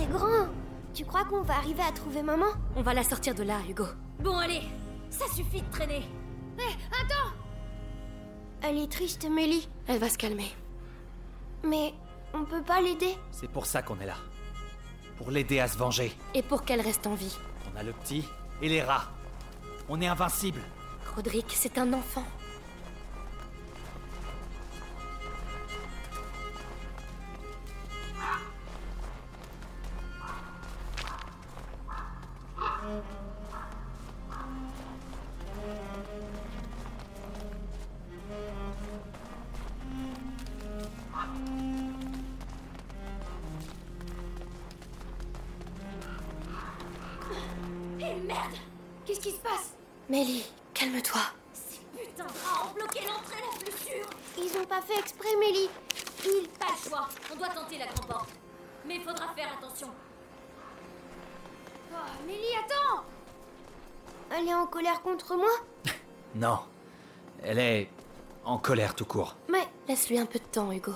c'est grand. Tu crois qu'on va arriver à trouver maman? On va la sortir de là, Hugo. Bon, allez, ça suffit de traîner. Hé, attends Elle est triste, Mélie. Elle va se calmer. Mais on peut pas l'aider? C'est pour ça qu'on est là. Pour l'aider à se venger. Et pour qu'elle reste en vie. On a le petit et les rats. On est invincible. Roderick, c'est un enfant. Non. Elle est en colère tout court. Mais Laisse-lui un peu de temps, Hugo.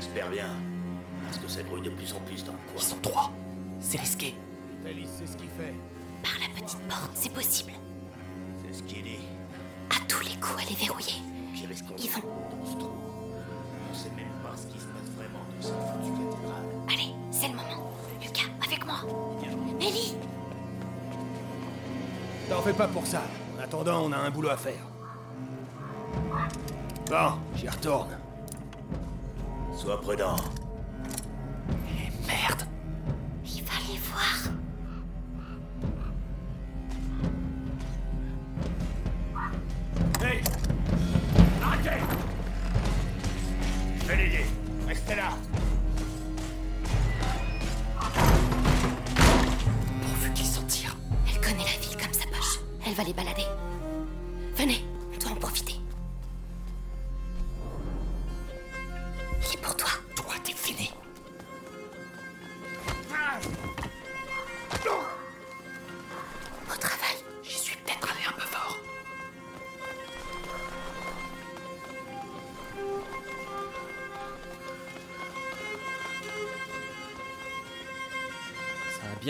J'espère bien. Parce que ça grouille de plus en plus dans le coin. Ils sont trois. C'est risqué. Alice sait ce qu'il fait. Par la petite porte, c'est possible. C'est ce qu'il dit. À tous les coups, elle est verrouillée. Ils vont. dans ce trou? On sait même pas ce qui se passe vraiment dans cette foutue cathédrale. Allez, c'est le moment. Lucas, avec moi. Mélie T'en fais pas pour ça. En attendant, on a un boulot à faire. Bon, j'y retourne. Sois prudent.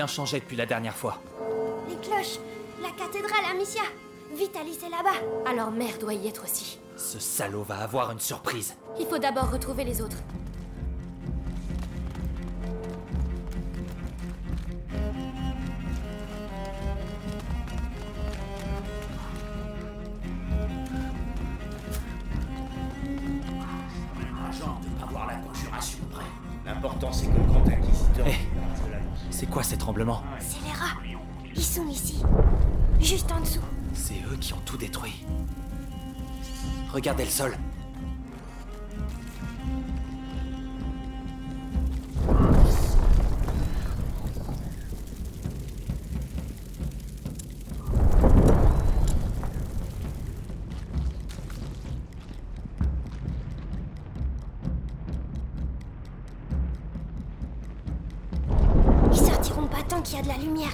Bien changé depuis la dernière fois. les cloches La cathédrale, Amicia Vite, Alice est là-bas Alors mère doit y être aussi. Ce salaud va avoir une surprise. Il faut d'abord retrouver les autres. Regardez le sol. Ils sortiront pas tant qu'il y a de la lumière.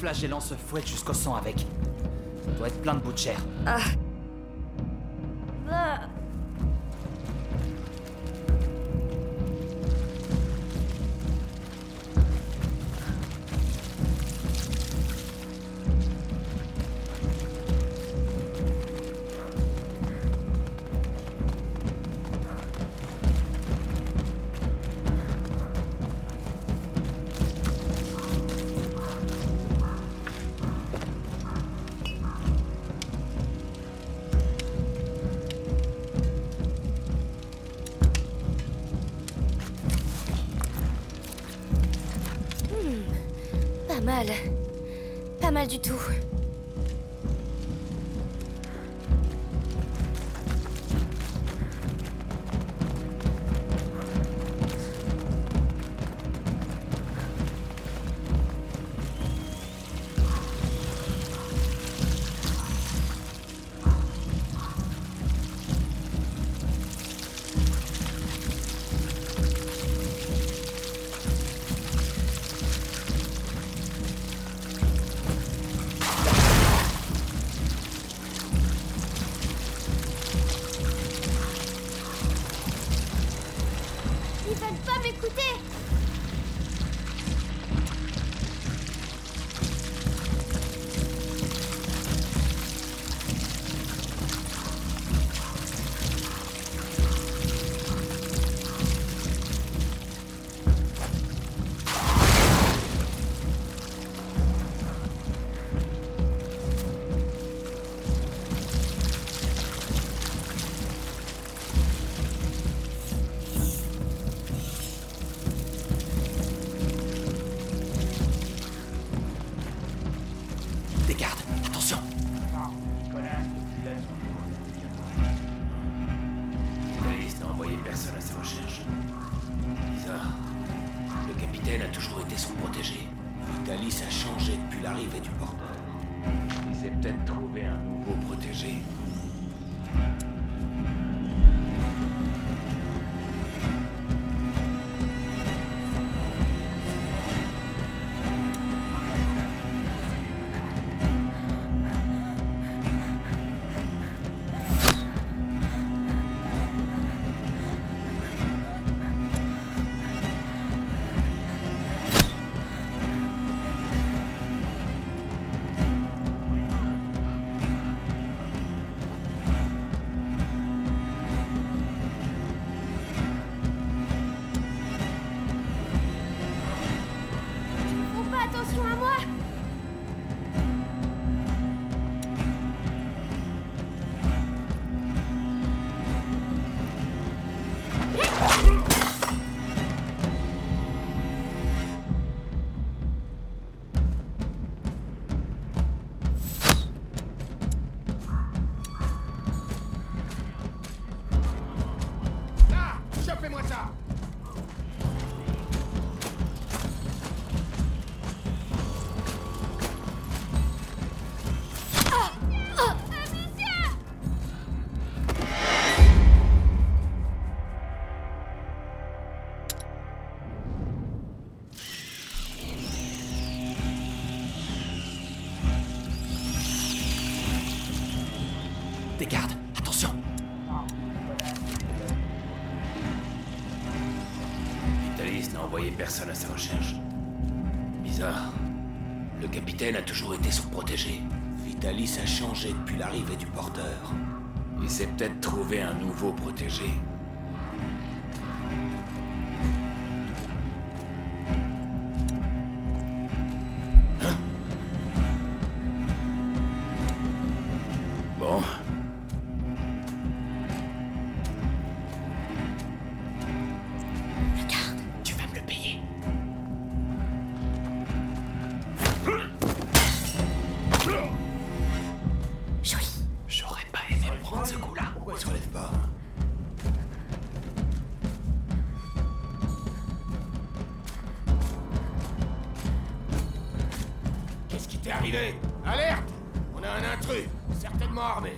Les flagellants se fouettent jusqu'au sang avec. Ça doit être plein de bouts de chair. Bah, mal du tout. a toujours été son protégé. Vitalis a changé depuis l'arrivée du porteur. Il s'est peut-être trouvé un nouveau protégé. prendre ce coup-là. Pourquoi il se relève pas Qu'est-ce qui t'est arrivé? Alerte On a un intrus, certainement armé.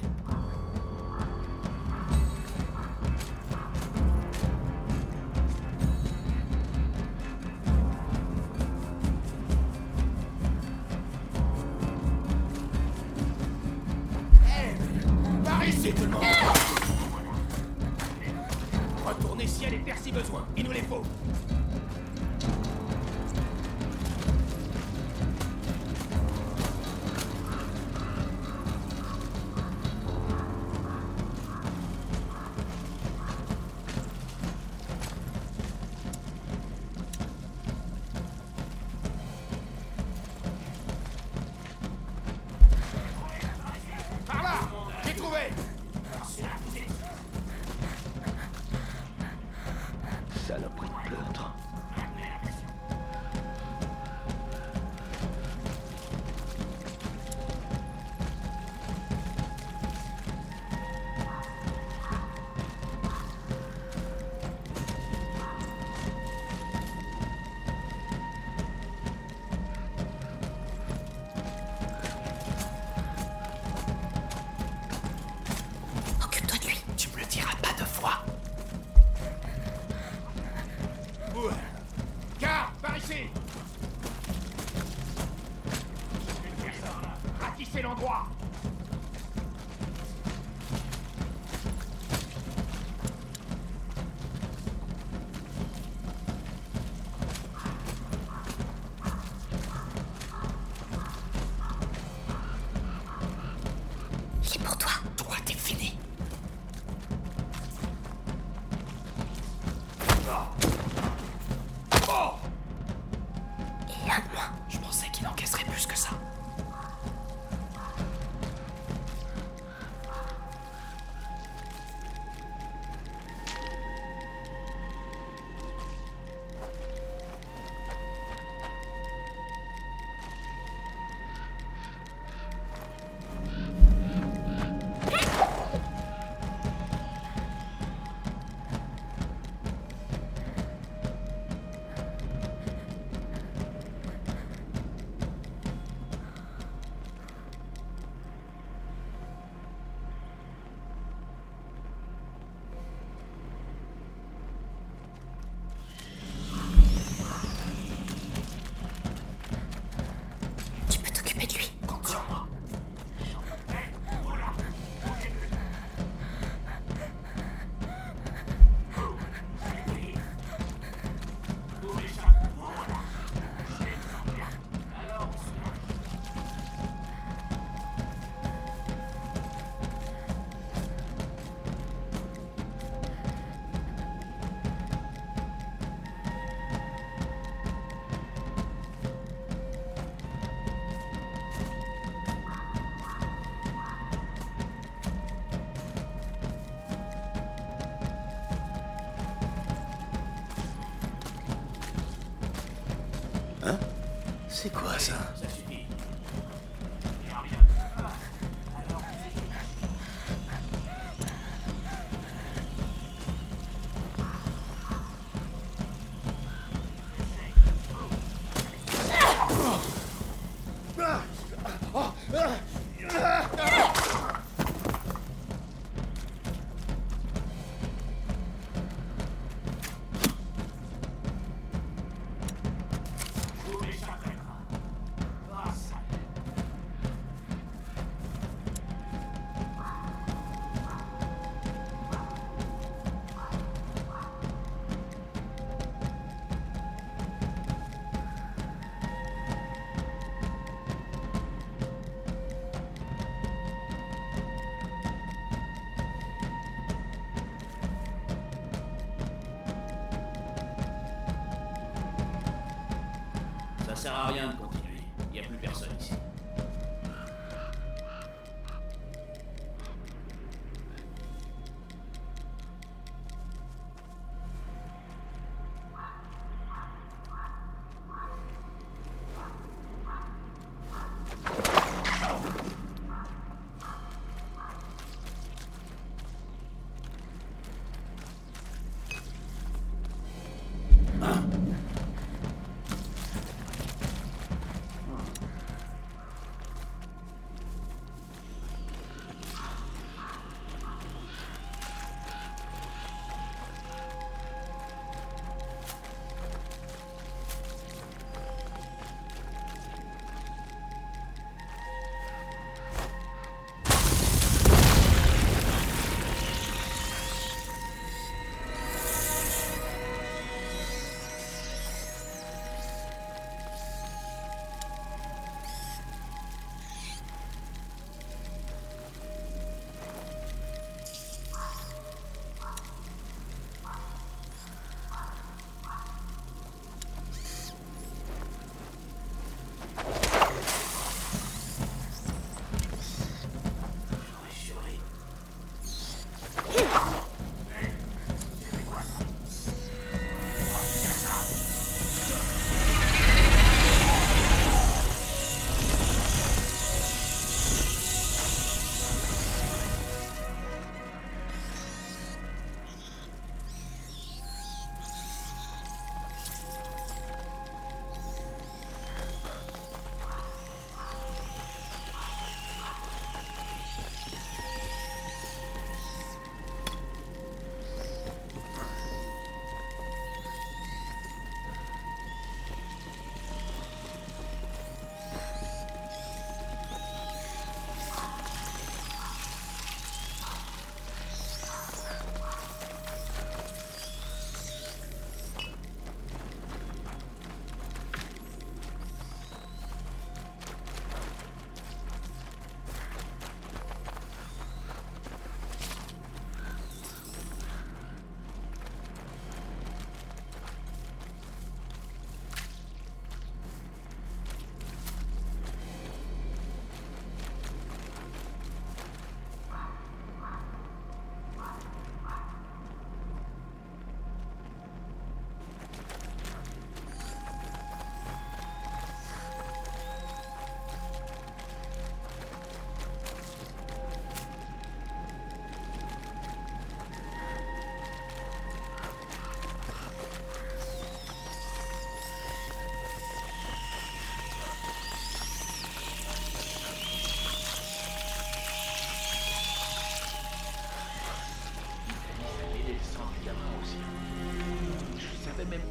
ça sert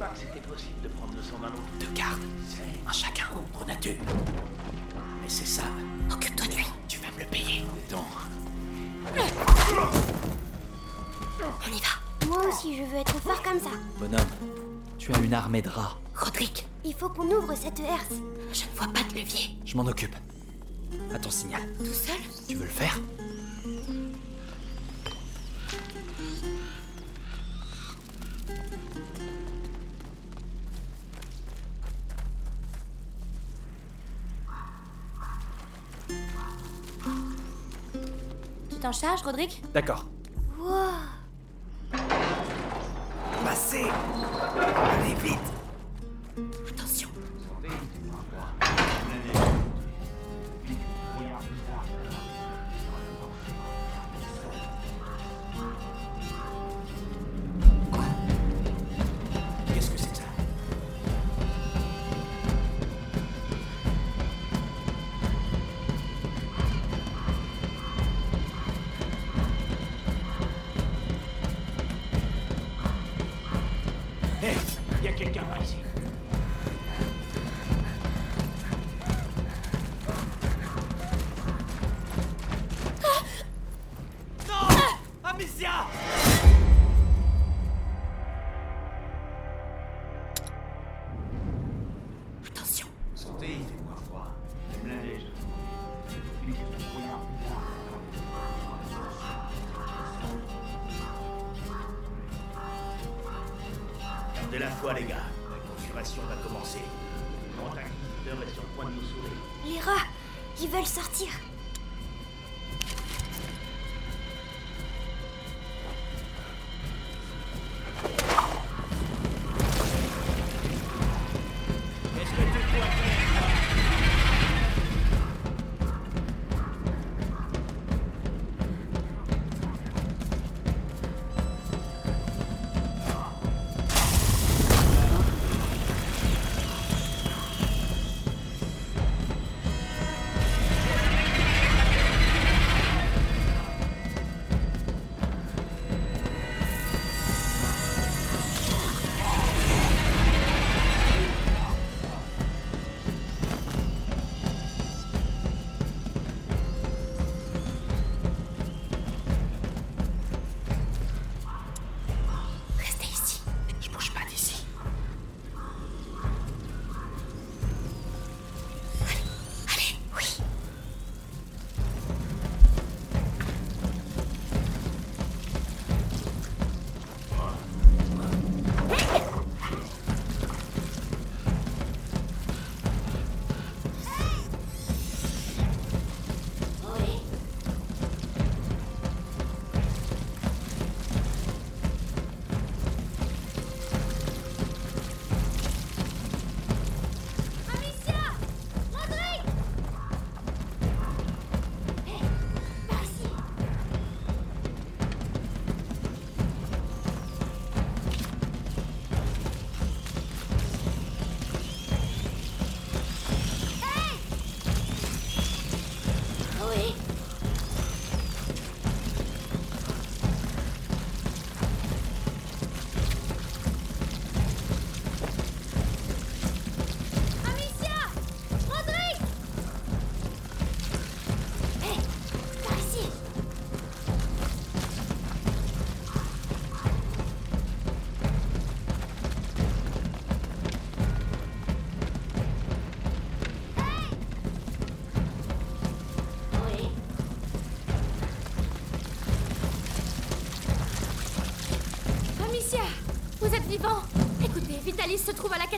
pas que c'était possible de prendre le sang d'un autre. Deux gardes, un chacun contre nature. Mais c'est ça, Occupe-toi de lui. tu vas me le payer. Attends, On y va. Moi aussi, je veux être fort comme ça. Bonhomme, tu as une armée de rats. Roderick, Il faut qu'on ouvre cette herse. je ne vois pas de levier. Je m'en occupe. À ton signal. Tout seul? Tu veux le faire? Tu t'en charges, Roderick D'accord.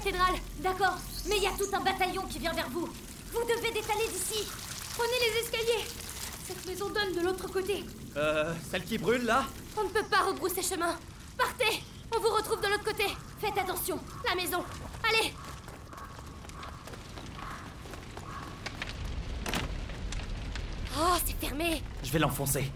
Cathédrale. D'accord, mais il y a tout un bataillon qui vient vers vous. Vous devez détaler d'ici. Prenez les escaliers. Cette maison donne de l'autre côté. Euh, celle qui brûle là? On ne peut pas rebrousser chemin. Partez On vous retrouve de l'autre côté. Faites attention. La maison. Allez Oh, c'est fermé. Je vais l'enfoncer.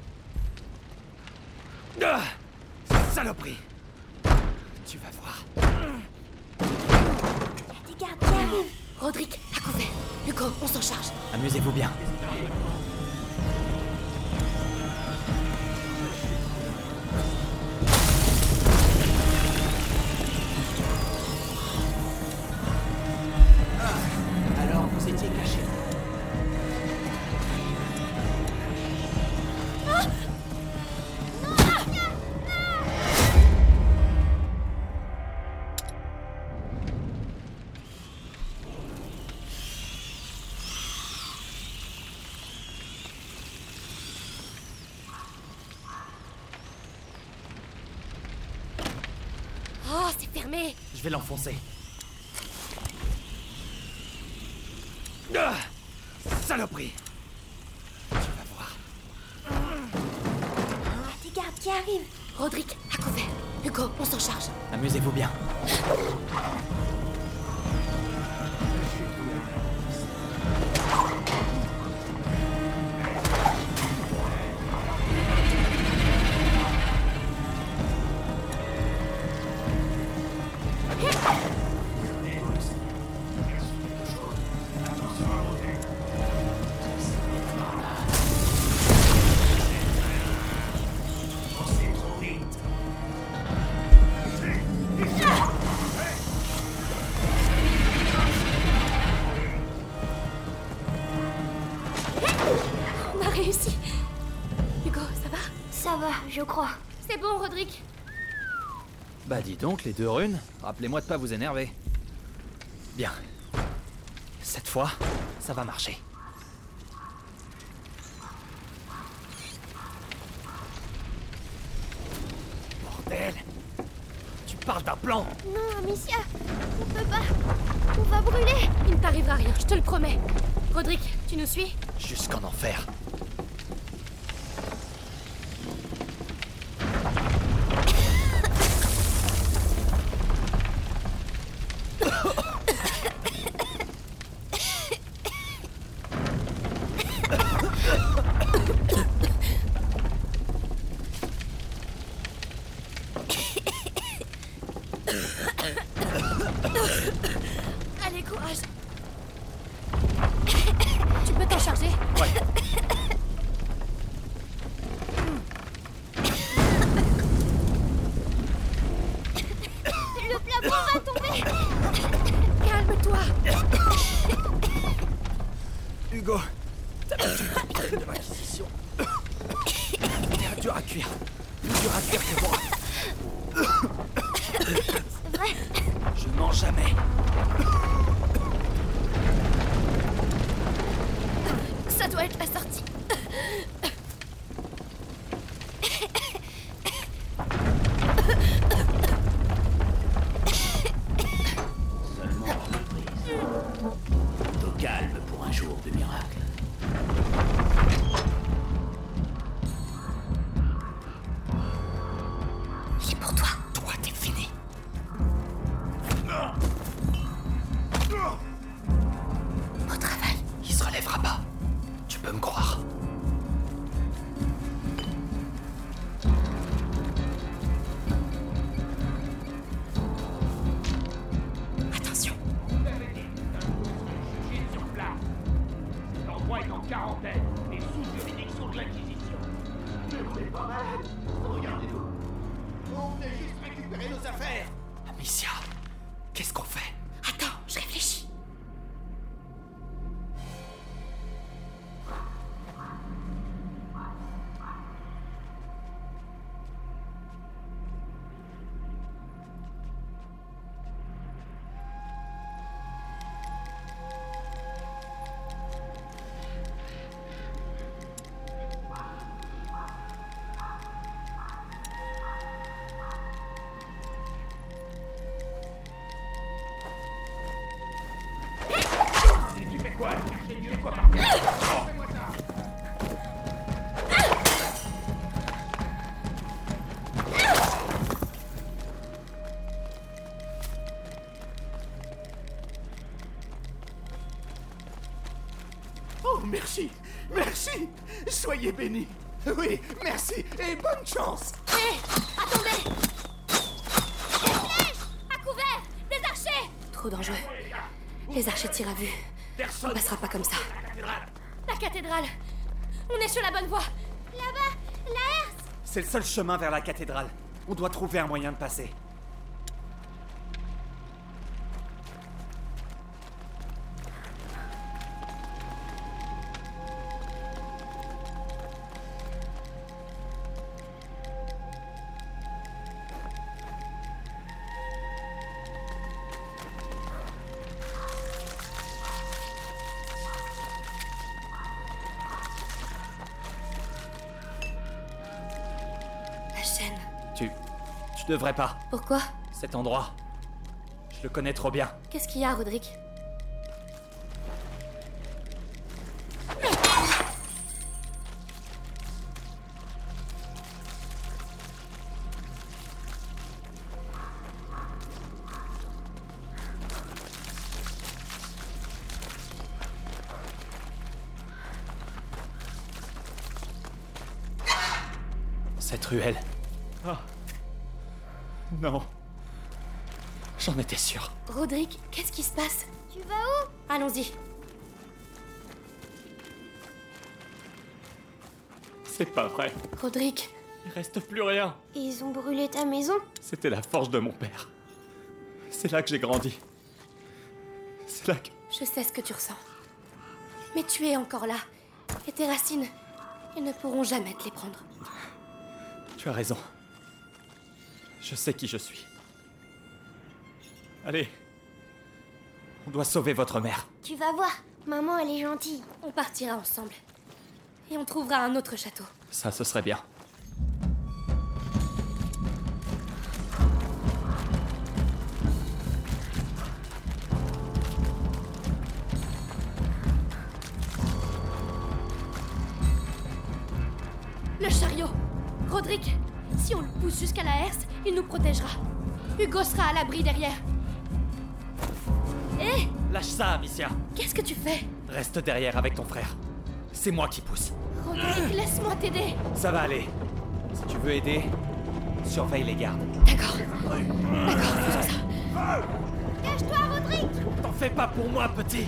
Oh, c'est fermé. Je vais l'enfoncer. Ah Saloperie Tu vas voir. Des gardes qui arrivent. Rodrigue, à couvert. Hugo, on s'en charge. Amusez-vous bien. Je crois. C'est bon, Rodrigue. Bah dis donc, les deux runes, rappelez-moi de pas vous énerver. Bien. Cette fois, ça va marcher. Bordel Tu parle d'un plan Non, Amicia, on peut pas. On va brûler. Il ne t'arrivera rien, je te le promets. Roderick, tu nous suis? Jusqu'en enfer. Soyez bénis. Oui, merci et bonne chance. Hé Attendez Des flèches À couvert Des archers Trop dangereux. Les archers tirent à vue. On passera pas comme ça. La cathédrale On est sur la bonne voie Là-bas, la herse. C'est le seul chemin vers la cathédrale. On doit trouver un moyen de passer. Devrais pas. Pourquoi? Cet endroit. Je le connais trop bien. Qu'est-ce qu'il y a, Roderick? Cette ruelle. Ah. Non. J'en étais sûr. Roderick, qu'est-ce qui se passe? Tu vas où? Allons-y. C'est pas vrai. Roderick, Il reste plus rien. Ils ont brûlé ta maison? C'était la forge de mon père. C'est là que j'ai grandi. C'est là que. je sais ce que tu ressens. Mais tu es encore là. Et tes racines, ils ne pourront jamais te les prendre. Tu as raison. Je sais qui je suis. Allez. On doit sauver votre mère. Tu vas voir, maman elle est gentille. On partira ensemble. Et on trouvera un autre château. Ça, ce serait bien. Le chariot Rodrigue, si on le pousse jusqu'à la herse, il nous protégera. Hugo sera à l'abri derrière. Lâche ça, Amicia Qu'est-ce que tu fais Reste derrière avec ton frère. C'est moi qui pousse. Roderick, laisse-moi t'aider. Ça va aller. Si tu veux aider, surveille les gardes. D'accord. D'accord, faisons ça. Cache-toi, Roderick T'en fais pas pour moi, petit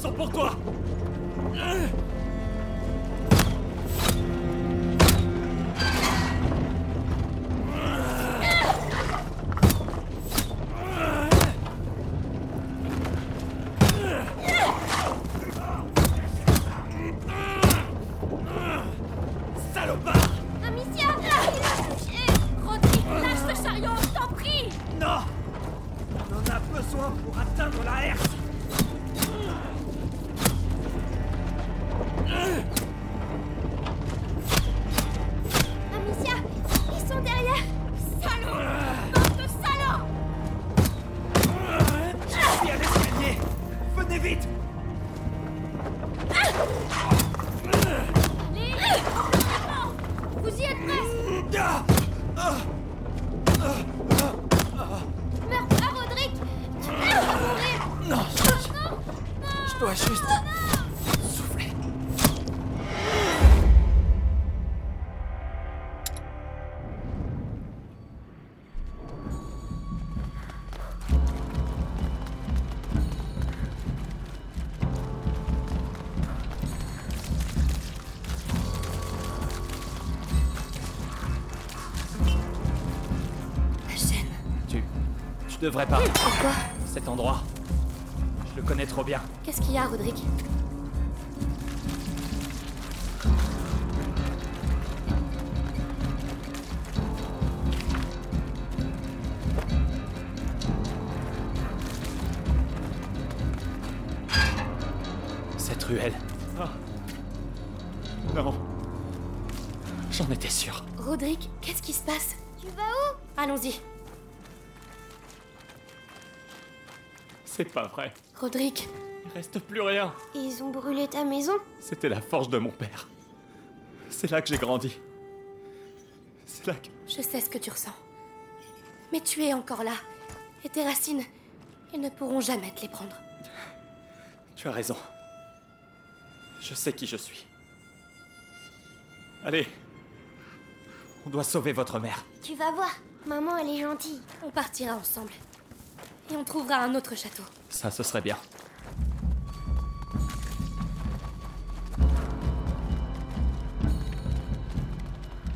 sont pour toi Tu devrais pas. Pourquoi Cet endroit. Je le connais trop bien. Qu'est-ce qu'il y a, Roderick Cette ruelle. Ah. Non. J'en étais sûr. Roderick, qu'est-ce qui se passe? Tu vas où? Allons-y. C'est pas vrai. Roderick, Il reste plus rien. Ils ont brûlé ta maison C'était la forge de mon père. C'est là que j'ai grandi. C'est là que. je sais ce que tu ressens. Mais tu es encore là. Et tes racines, ils ne pourront jamais te les prendre. Tu as raison. Je sais qui je suis. Allez. On doit sauver votre mère. Tu vas voir, maman elle est gentille. On partira ensemble. Et on trouvera un autre château. Ça, ce serait bien.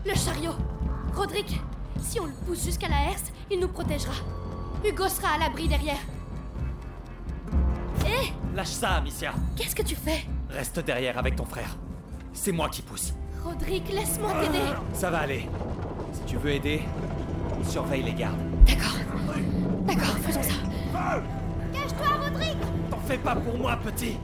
Le chariot Roderick, si on le pousse jusqu'à la herse, il nous protégera. Hugo sera à l'abri derrière. Hé Lâche ça, Amicia. Qu'est-ce que tu fais? Reste derrière avec ton frère. C'est moi qui pousse. Roderick, laisse-moi t'aider. Ça va aller. Si tu veux aider, surveille les gardes. D'accord. D'accord, faisons ça. Cache-toi, Roderick T'en fais pas pour moi, petit.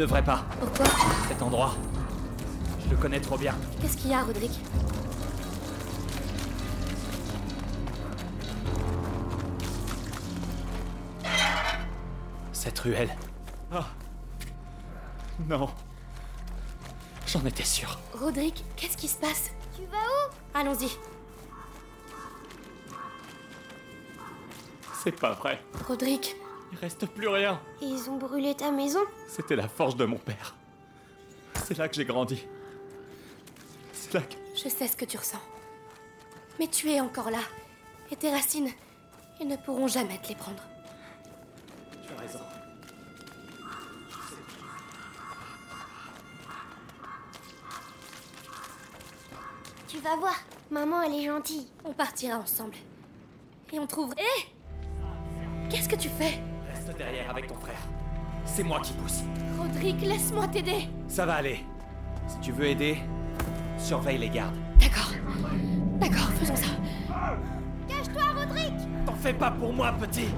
Devrais pas. Pourquoi Cet endroit. Je le connais trop bien. Qu'est-ce qu'il y a, Roderick Cette ruelle. Ah. Non. J'en étais sûr. Roderick, qu'est-ce qui se passe Tu vas où Allons-y. C'est pas vrai. Roderick, Il reste plus rien. Ils ont brûlé ta maison C'était la forge de mon père. C'est là que j'ai grandi. C'est là que. je sais ce que tu ressens. Mais tu es encore là. Et tes racines, ils ne pourront jamais te les prendre. Tu as raison. Tu vas voir, maman elle est gentille. On partira ensemble. Et on trouvera... Hé Qu'est-ce que tu fais? Reste derrière avec ton frère. C'est moi qui pousse. Roderick, laisse-moi t'aider. Ça va aller. Si tu veux aider, surveille les gardes. D'accord. D'accord, faisons ça. Cache-toi, Roderick T'en fais pas pour moi, petit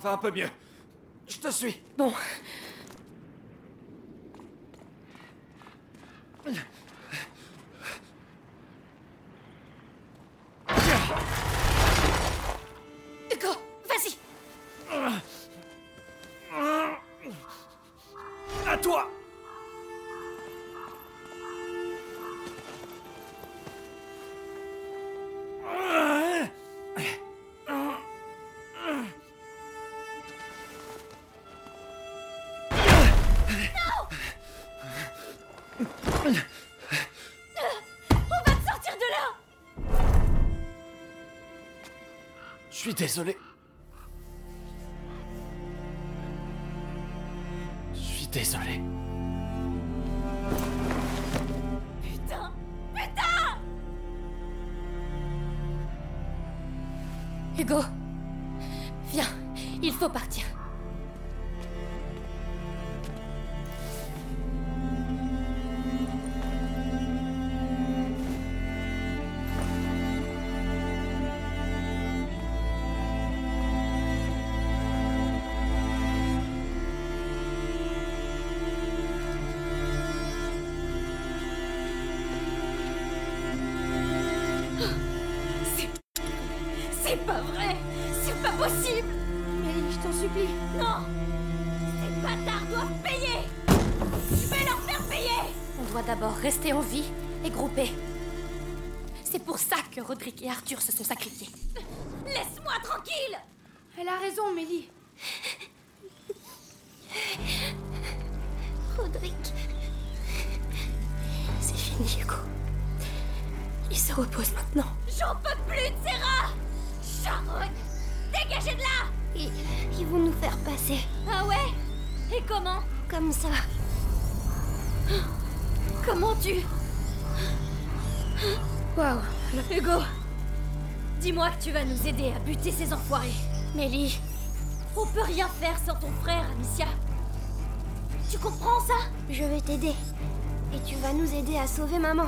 Ça va un peu mieux. Désolé. Je suis désolé. Putain Putain Hugo, viens, il faut partir. buter ces enfoirés. Mélie, on peut rien faire sans ton frère, Amicia. Tu comprends ça? Je vais t'aider. Et tu vas nous aider à sauver maman.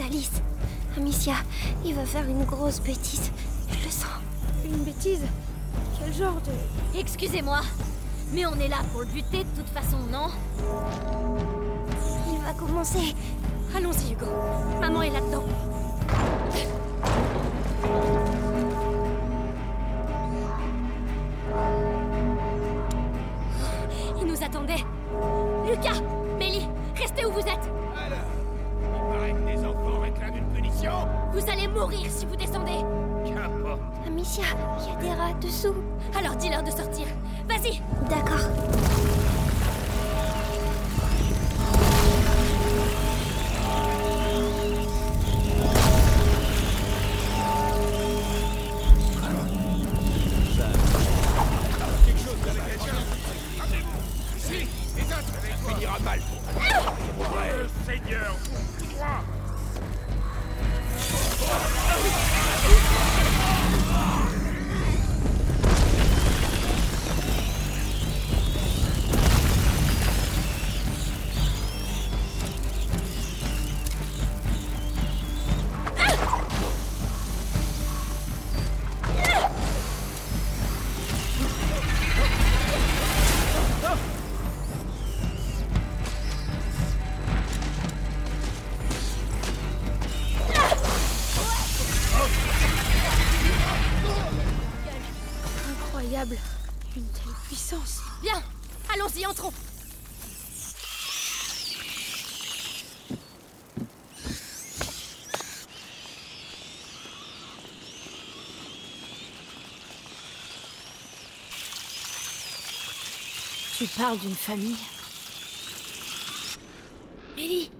Vitalis. Amicia, il va faire une grosse bêtise. Je le sens. Une bêtise? Quel genre de... Excusez-moi, mais on est là pour le buter de toute façon, non? Il va commencer. Allons-y, Hugo. Maman est là-dedans. Il nous attendait. Lucas Mélie Restez où vous êtes Vous allez mourir si vous descendez Qu'importe. Amicia, il y a des rats dessous. Alors dis-leur de sortir. Vas-y D'accord. Tu parles d'une famille Mélie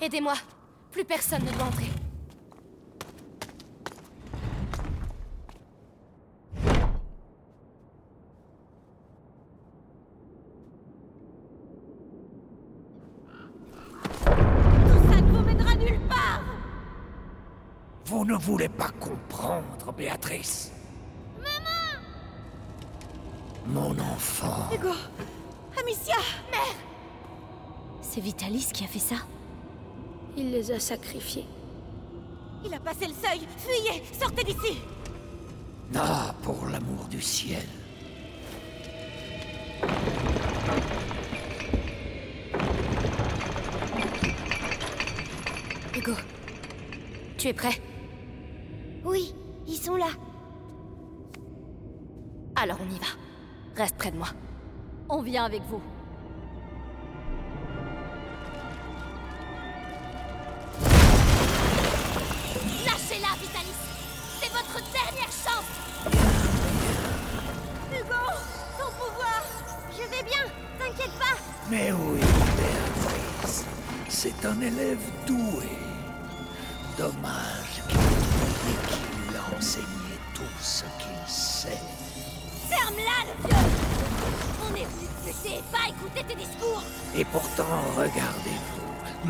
Aidez-moi. Plus personne ne doit entrer. Tout ça ne vous mènera nulle part Vous ne voulez pas comprendre, Béatrice. Maman Mon enfant. Hugo Amicia C'est Vitalis qui a fait ça Il les a sacrifiés. Il a passé le seuil Fuyez Sortez d'ici Ah, pour l'amour du ciel. Hugo, tu es prêt Oui, ils sont là. Alors on y va. Reste près de moi. On vient avec vous.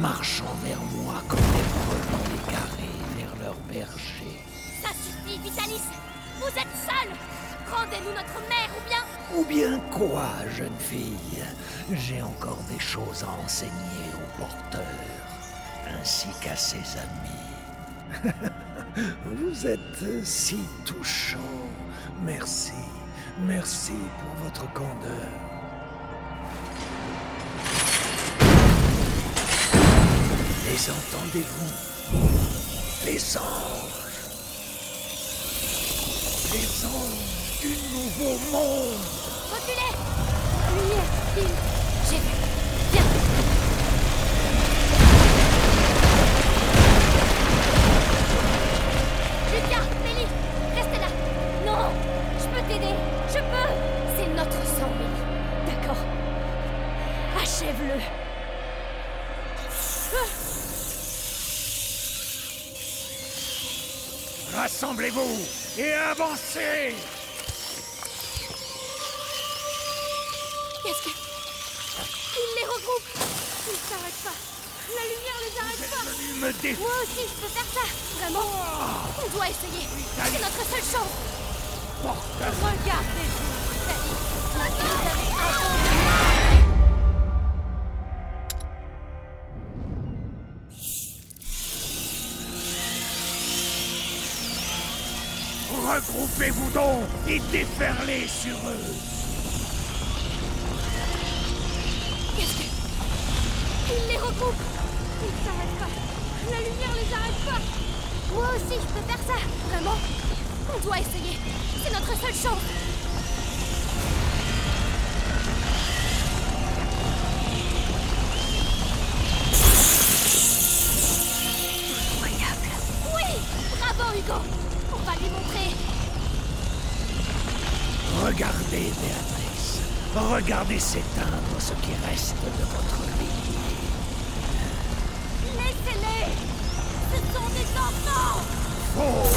Marchant vers moi comme des brebis égarés vers leur berger. Ça suffit, Vitalis Vous êtes seul Rendez-nous notre mère ou bien... Ou bien quoi, jeune fille? J'ai encore des choses à enseigner au porteur, ainsi qu'à ses amis. Vous êtes si touchant. Merci, merci pour votre candeur. Les entendez-vous? Les anges. Les anges du nouveau monde. Reculez! Lui, il... J'ai vu. Viens. Lucas, Mélie, restez là. Non Je peux t'aider. Je peux. C'est notre sang, Mélie. D'accord. Achève-le. Rassemblez-vous et avancez. Qu'est-ce que... Il les regroupe. Ils s'arrêtent pas. La lumière les arrête pas. me dé... Moi aussi, je peux faire ça. Vraiment. On doit essayer. C'est notre seule chance. Regardez-vous, Vitalis Vous avez Occupez-vous donc et déferlez sur eux. Qu'est-ce que. Il les regroupe. Ils s'arrêtent pas. La lumière les arrête pas. Moi aussi, je peux faire ça. Vraiment. On doit essayer. C'est notre seule chance. Incroyable. Oui Bravo, Hugo Regardez, Béatrice. Regardez s'éteindre ce qui reste de votre vie. Laissez-les Ce sont des enfants Faux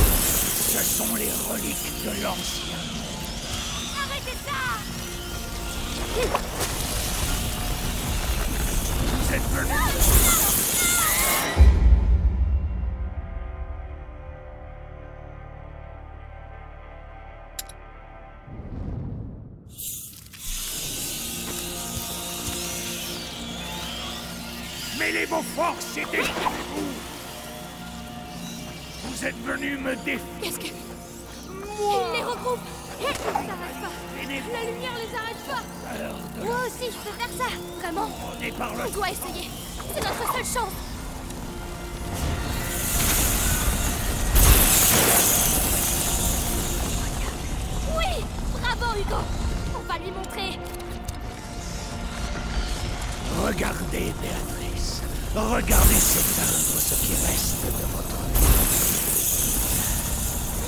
Ce sont les reliques de l'ancien. Arrêtez ça Vous êtes venus... Forces et défendez-vous Vous. Êtes venus me défier Qu'est-ce que. Les regroupe. Ils s'arrêtent pas La lumière les arrête pas. Moi aussi, je peux faire ça. Vraiment par On doit essayer. C'est notre seule chance. Oui Bravo, Hugo. On va lui montrer. Regardez, Béatrice. Regardez s'éteindre ce qui reste de votre vie.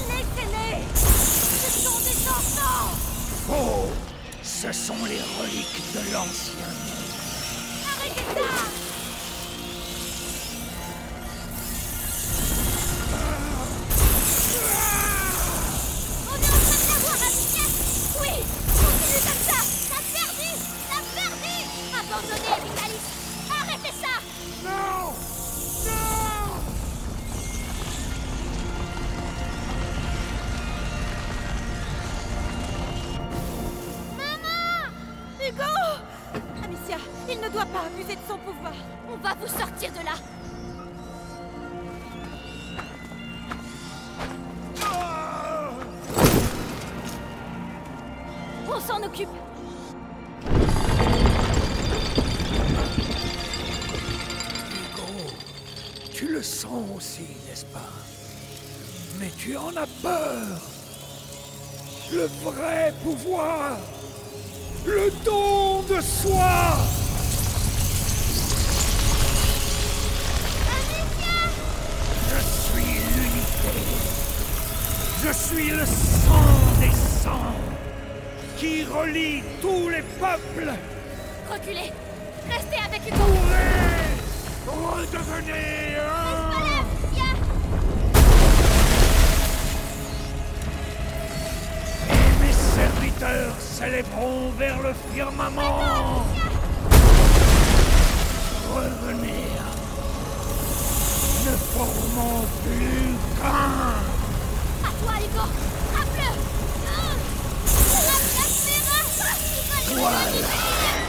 Laissez-les Ce sont des enfants Faux Ce sont les reliques de l'ancien monde. Arrêtez ça On est pouvoir. Le don de soi. Je suis l'unité. Je suis le sang des sangs qui relie tous les peuples. Reculez. Restez avec Hugo Pourrez s'élèveront vers le firmament. Revenez moi. Ne formons plus qu'un. À toi, Hugo Plaspera Il va Voilà.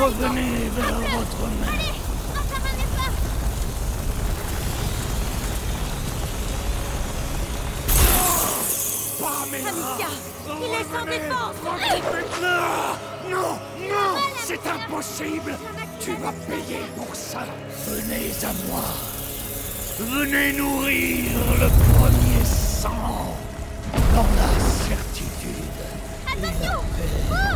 revenez vers votre mère. Amicia, il est sans défense. Non Non Non C'est impossible. Tu vas payer pour ça. Venez à moi. Venez nourrir le premier sang dans la certitude. Attention.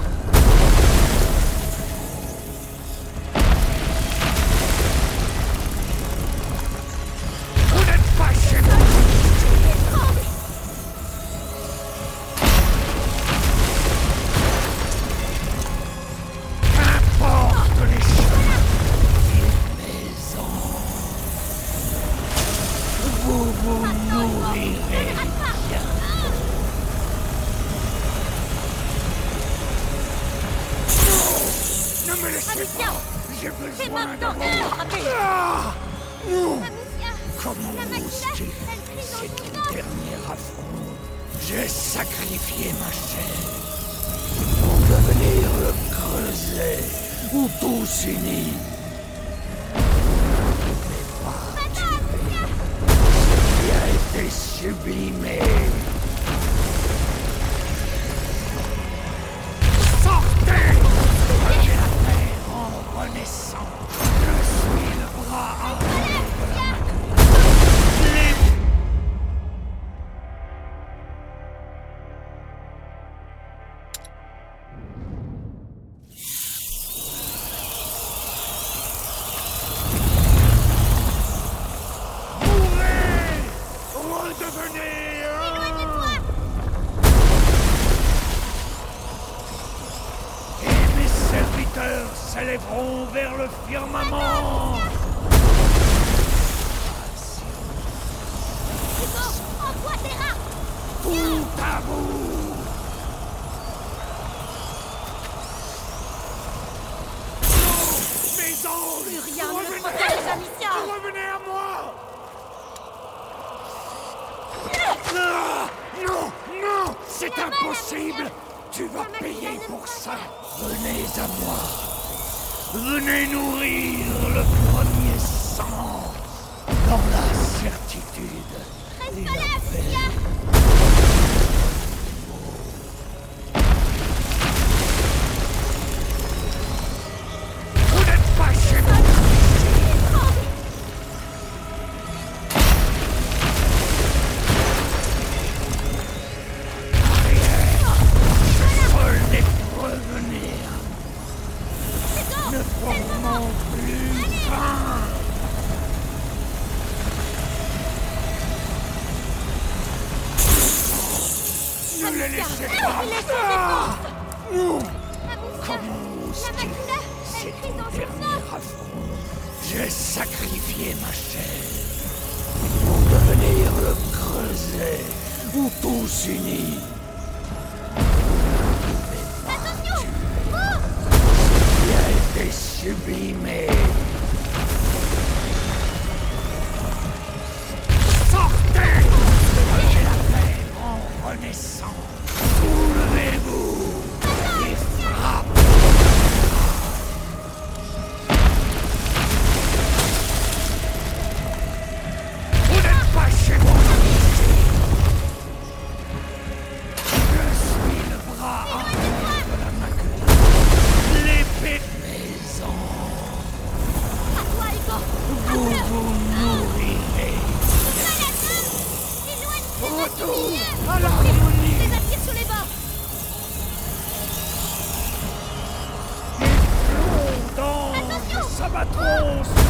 Oh,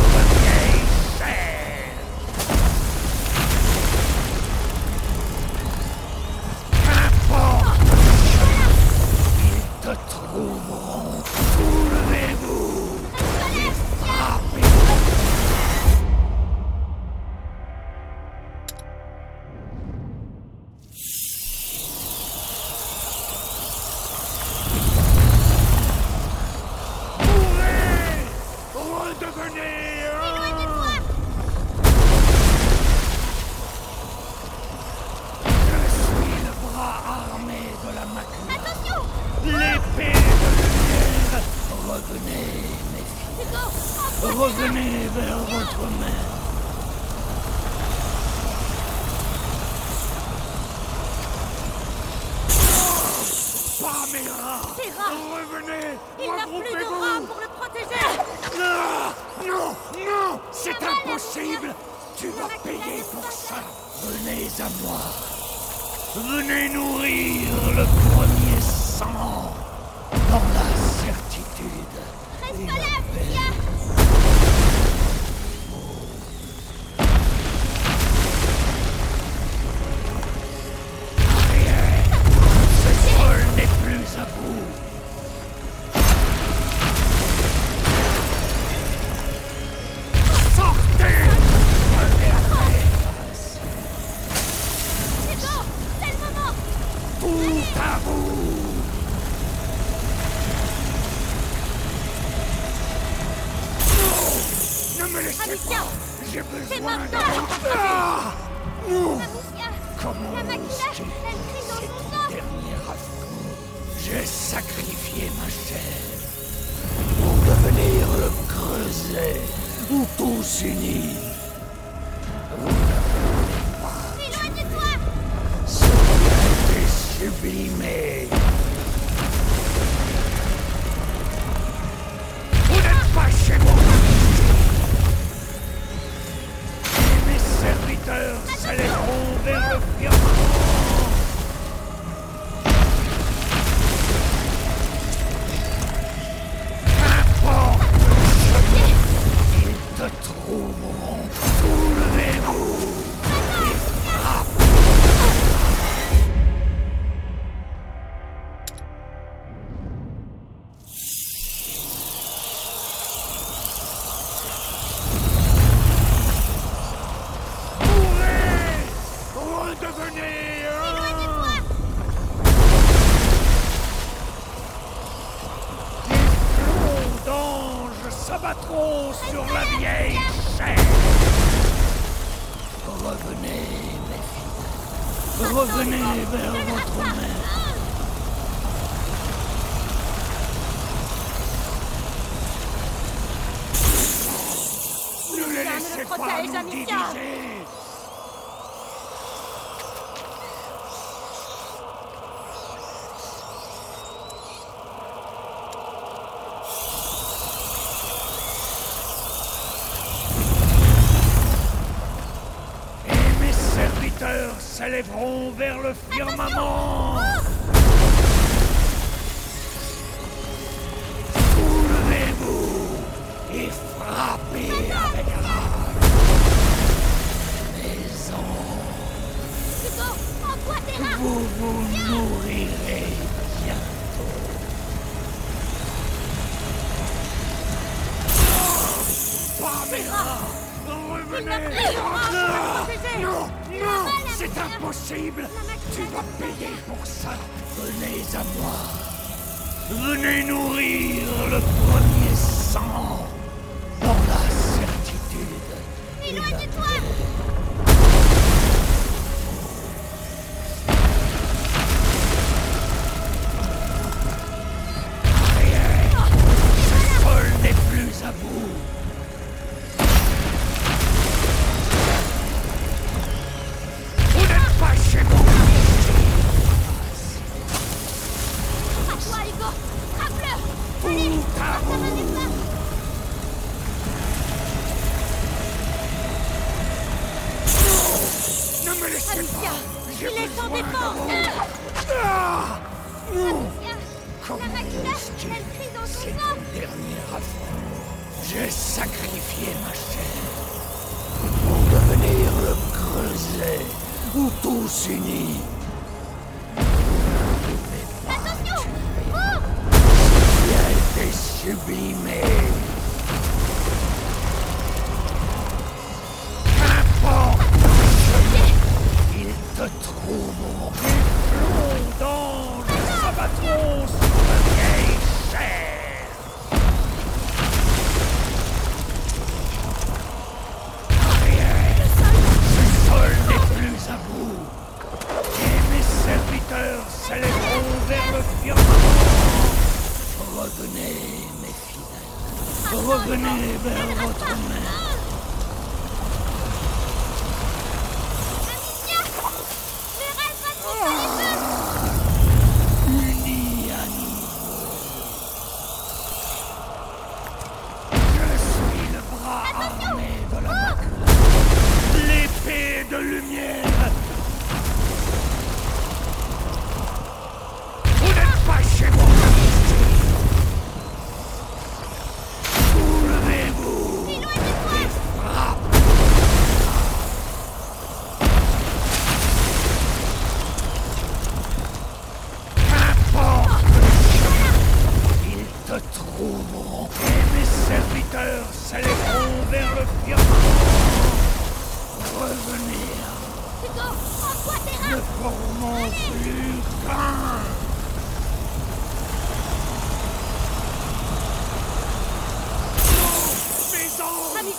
vers le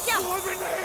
anges,